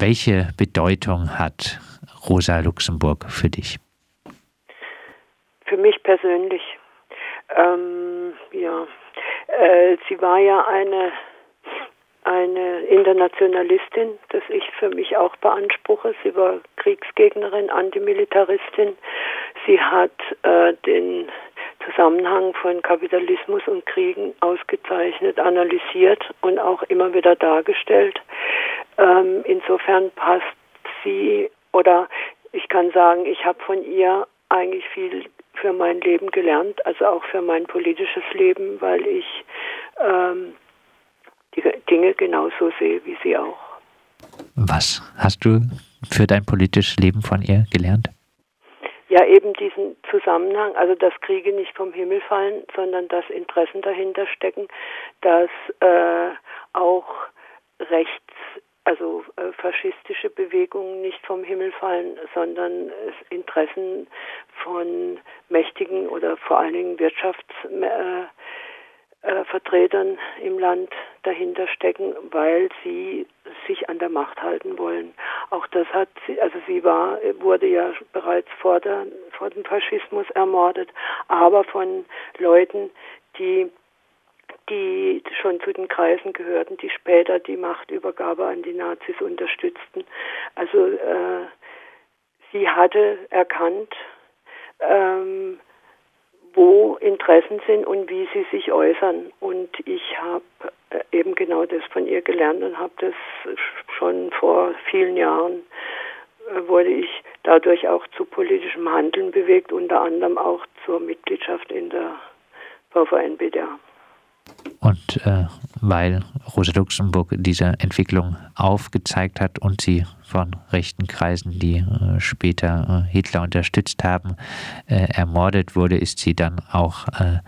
Welche Bedeutung hat Rosa Luxemburg für dich? Für mich persönlich. Ähm, ja, äh, sie war ja eine eine Internationalistin, das ich für mich auch beanspruche. Sie war Kriegsgegnerin, Antimilitaristin. Sie hat äh, den Zusammenhang von Kapitalismus und Kriegen ausgezeichnet, analysiert und auch immer wieder dargestellt. Ähm, insofern passt sie oder ich kann sagen, ich habe von ihr eigentlich viel für mein Leben gelernt, also auch für mein politisches Leben, weil ich ähm, die Dinge genauso sehe wie sie auch. Was hast du für dein politisches Leben von ihr gelernt? Ja, eben diesen Zusammenhang, also dass Kriege nicht vom Himmel fallen, sondern dass Interessen dahinter stecken, dass äh, auch rechts, also äh, faschistische Bewegungen nicht vom Himmel fallen, sondern es Interessen von mächtigen oder vor allen Dingen Wirtschafts äh, äh, im Land dahinter stecken, weil sie sich an der Macht halten wollen. Auch das hat sie, also sie war, wurde ja bereits vor, der, vor dem Faschismus ermordet, aber von Leuten, die die schon zu den Kreisen gehörten, die später die Machtübergabe an die Nazis unterstützten. Also äh, sie hatte erkannt, ähm, wo Interessen sind und wie sie sich äußern. Und ich habe äh, eben genau das von ihr gelernt und habe das schon vor vielen Jahren äh, wurde ich dadurch auch zu politischem Handeln bewegt, unter anderem auch zur Mitgliedschaft in der VVN-BDA. Und äh, weil Rosa Luxemburg diese Entwicklung aufgezeigt hat und sie von rechten Kreisen, die äh, später äh, Hitler unterstützt haben, äh, ermordet wurde, ist sie dann auch äh,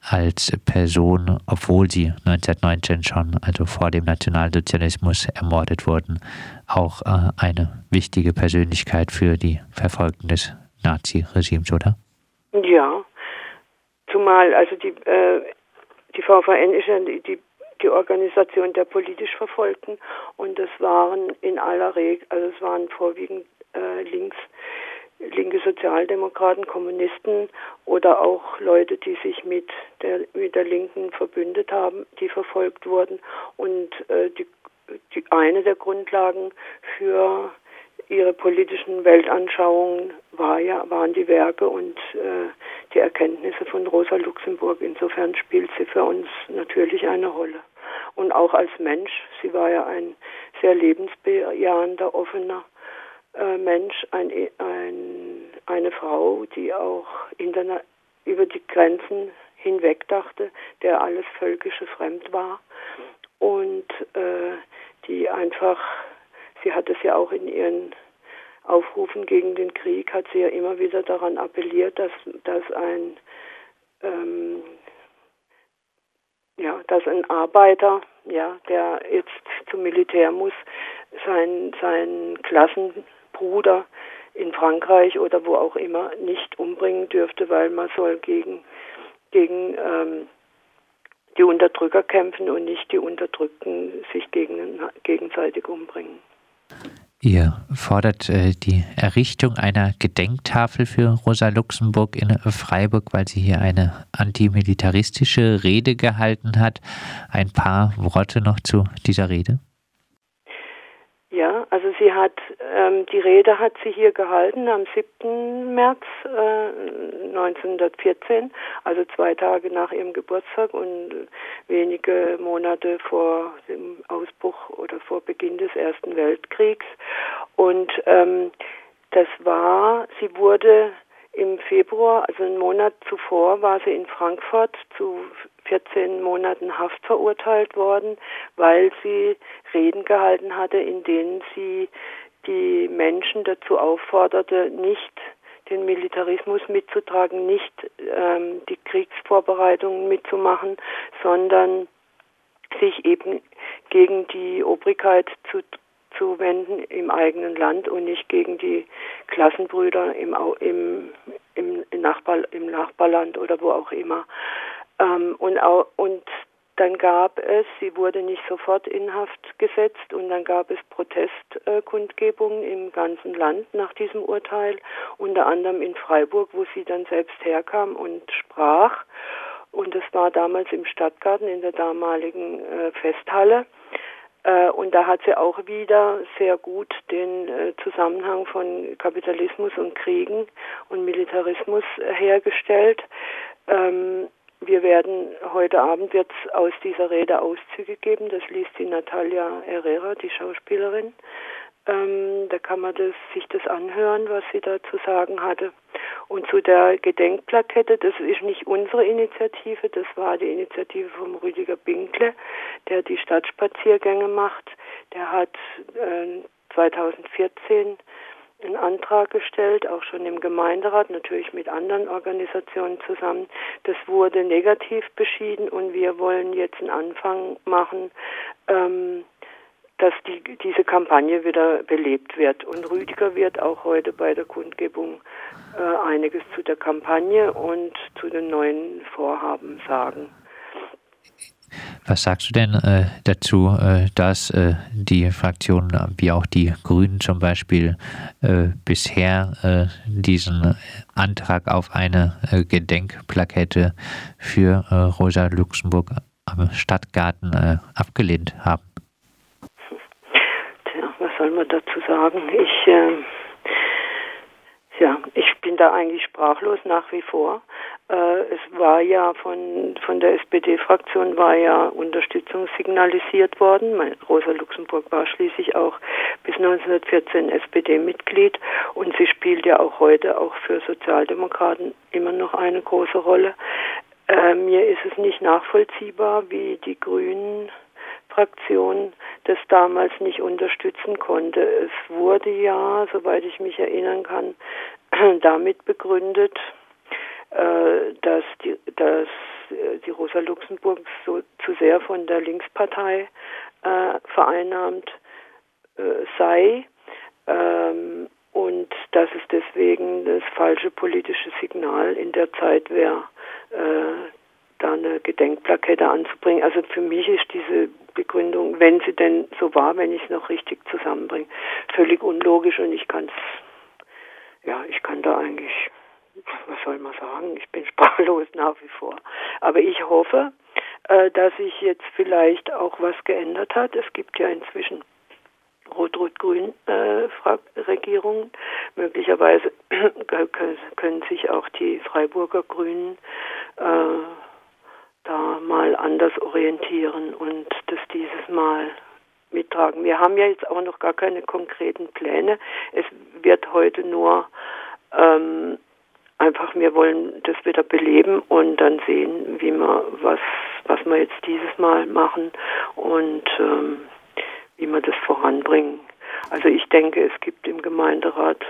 als Person, obwohl sie 1919 schon, also vor dem Nationalsozialismus, ermordet wurden, auch äh, eine wichtige Persönlichkeit für die Verfolgten des Nazi-Regimes, oder? Ja, zumal also die die VVN ist ja die, die Organisation der politisch Verfolgten und das waren in aller Regel, also es waren vorwiegend äh, links, linke Sozialdemokraten, Kommunisten oder auch Leute, die sich mit der, mit der Linken verbündet haben, die verfolgt wurden. Und äh, die, die eine der Grundlagen für ihre politischen Weltanschauungen war ja, waren die Werke und äh, die Erkenntnisse von Rosa Luxemburg. Insofern spielt sie für uns natürlich eine Rolle. Und auch als Mensch, sie war ja ein sehr lebensbejahender, offener äh, Mensch, ein, ein, eine Frau, die auch über die Grenzen hinweg dachte, der alles Völkische fremd war und äh, die einfach sie hat es ja auch in ihren Aufrufen gegen den Krieg, hat sie ja immer wieder daran appelliert, dass, dass ein ähm, ja, dass ein Arbeiter, ja, der jetzt zum Militär muss, sein, sein Klassenbruder in Frankreich oder wo auch immer nicht umbringen dürfte, weil man soll gegen, gegen ähm, die Unterdrücker kämpfen und nicht die Unterdrückten sich gegen, gegenseitig umbringen. Ihr fordert äh, die Errichtung einer Gedenktafel für Rosa Luxemburg in Freiburg, weil sie hier eine antimilitaristische Rede gehalten hat. Ein paar Worte noch zu dieser Rede. Sie hat ähm, die Rede hat sie hier gehalten am 7. März äh, 1914, also zwei Tage nach ihrem Geburtstag und wenige Monate vor dem Ausbruch oder vor Beginn des Ersten Weltkriegs. Und ähm, das war, sie wurde im Februar, also einen Monat zuvor, war sie in Frankfurt zu 14 Monaten Haft verurteilt worden, weil sie Reden gehalten hatte, in denen sie die Menschen dazu aufforderte, nicht den Militarismus mitzutragen, nicht ähm, die Kriegsvorbereitungen mitzumachen, sondern sich eben gegen die Obrigkeit zu zu wenden im eigenen Land und nicht gegen die Klassenbrüder im, im, im, Nachbar, im Nachbarland oder wo auch immer. Ähm, und, auch, und dann gab es, sie wurde nicht sofort in Haft gesetzt und dann gab es Protestkundgebungen im ganzen Land nach diesem Urteil, unter anderem in Freiburg, wo sie dann selbst herkam und sprach. Und es war damals im Stadtgarten in der damaligen äh, Festhalle. Äh, und da hat sie auch wieder sehr gut den äh, Zusammenhang von Kapitalismus und Kriegen und Militarismus hergestellt. Ähm, wir werden heute Abend wird aus dieser Rede Auszüge geben. Das liest die Natalia Herrera, die Schauspielerin. Ähm, da kann man das, sich das anhören, was sie da zu sagen hatte. Und zu der Gedenkplakette, das ist nicht unsere Initiative, das war die Initiative vom Rüdiger Binkle, der die Stadtspaziergänge macht. Der hat äh, 2014 einen Antrag gestellt, auch schon im Gemeinderat, natürlich mit anderen Organisationen zusammen. Das wurde negativ beschieden und wir wollen jetzt einen Anfang machen, ähm, dass die, diese Kampagne wieder belebt wird. Und Rüdiger wird auch heute bei der Kundgebung äh, einiges zu der Kampagne und zu den neuen Vorhaben sagen. Was sagst du denn äh, dazu, äh, dass äh, die Fraktionen wie auch die Grünen zum Beispiel äh, bisher äh, diesen Antrag auf eine äh, Gedenkplakette für Rosa Luxemburg am Stadtgarten abgelehnt haben? Tja, was soll man dazu sagen? Ich, ähm, ja, ich bin da eigentlich sprachlos nach wie vor. Äh, es war ja von, von der SPD-Fraktion war ja Unterstützung signalisiert worden. Rosa Luxemburg war schließlich auch bis 1914 SPD-Mitglied und sie spielt ja auch heute auch für Sozialdemokraten immer noch eine große Rolle. Äh, mir ist es nicht nachvollziehbar, wie die Grünen Fraktion das damals nicht unterstützen konnte. Es wurde ja, soweit ich mich erinnern kann, damit begründet, äh, dass die, dass äh, die Rosa Luxemburg so zu sehr von der Linkspartei äh, vereinnahmt äh, sei ähm, und dass es deswegen das falsche politische Signal in der Zeit wäre, äh, da eine Gedenkplakette anzubringen. Also für mich ist diese Begründung, wenn sie denn so war, wenn ich es noch richtig zusammenbringe, völlig unlogisch und ich kann es, ja, ich kann da eigentlich was soll man sagen, ich bin sprachlos nach wie vor. Aber ich hoffe, äh, dass sich jetzt vielleicht auch was geändert hat. Es gibt ja inzwischen Rot-Rot-Grün äh. Möglicherweise können sich auch die Freiburger Grünen äh, da mal anders orientieren und das dieses Mal mittragen. Wir haben ja jetzt auch noch gar keine konkreten Pläne. Es wird heute nur ähm, einfach, wir wollen das wieder beleben und dann sehen, wie wir was, was wir jetzt dieses Mal machen und ähm, wie wir das voranbringen. Also ich denke, es gibt im Gemeinderat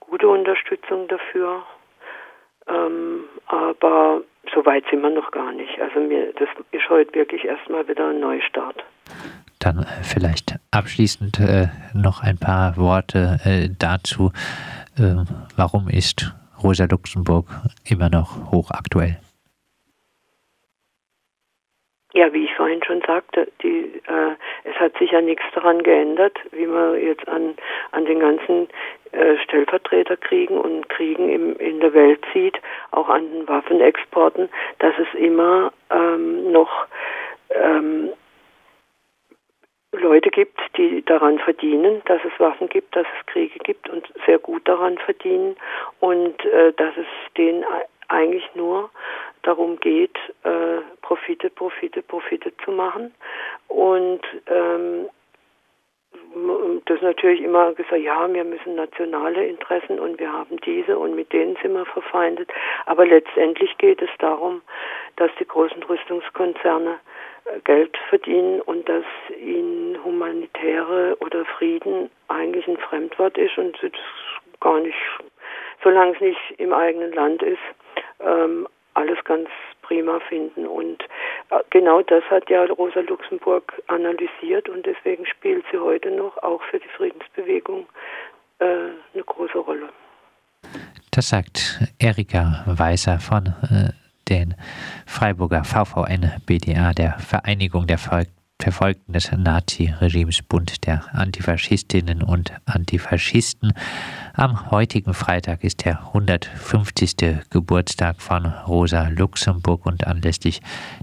gute Unterstützung dafür, ähm, aber so weit sind wir noch gar nicht. Also mir, das ist heute wirklich erstmal wieder ein Neustart. Dann vielleicht abschließend äh, noch ein paar Worte äh, dazu. Äh, warum ist Rosa Luxemburg immer noch hochaktuell? Ja, wie ich vorhin schon sagte, die, äh, es hat sich ja nichts daran geändert, wie man jetzt an, an den ganzen äh, Stellvertreterkriegen und Kriegen im, in der Welt sieht, auch an den Waffenexporten, dass es immer ähm, noch ähm, Leute gibt, die daran verdienen, dass es Waffen gibt, dass es Kriege gibt und sehr gut daran verdienen und äh, dass es denen eigentlich nur darum geht, äh, Profite, Profite, Profite zu machen und ähm, das natürlich immer gesagt, ja, wir müssen nationale Interessen und wir haben diese und mit denen sind wir verfeindet. Aber letztendlich geht es darum, dass die großen Rüstungskonzerne Geld verdienen und dass ihnen humanitäre oder Frieden eigentlich ein Fremdwort ist und das gar nicht, solange es nicht im eigenen Land ist, ähm, alles ganz prima finden. Und äh, genau das hat ja Rosa Luxemburg analysiert und deswegen spielt sie heute noch auch für die Friedensbewegung äh, eine große Rolle. Das sagt Erika Weißer von äh, den Freiburger VVN BDA, der Vereinigung der Verfolgten des Nazi-Regimes Bund der Antifaschistinnen und Antifaschisten. Am heutigen Freitag ist der 150. Geburtstag von Rosa Luxemburg und anlässlich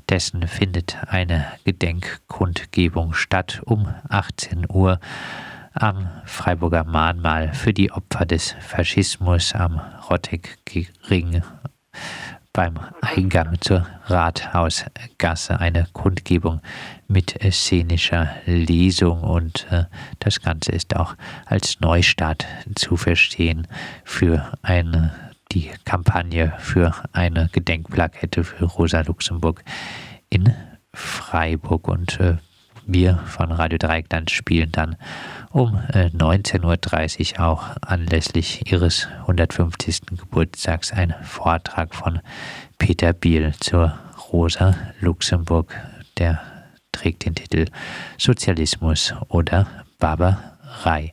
dessen findet eine Gedenkkundgebung statt um 18 Uhr am Freiburger Mahnmal für die Opfer des Faschismus am Rottegring beim Eingang zur Rathausgasse eine Kundgebung mit szenischer Lesung und äh, das Ganze ist auch als Neustart zu verstehen für eine die Kampagne für eine Gedenkplakette für Rosa Luxemburg in Freiburg und äh, wir von Radio Dreieckland spielen dann um 19.30 äh, Uhr auch anlässlich ihres 150. Geburtstags einen Vortrag von Peter Biel zur Rosa Luxemburg. Der trägt den Titel Sozialismus oder Barbarei.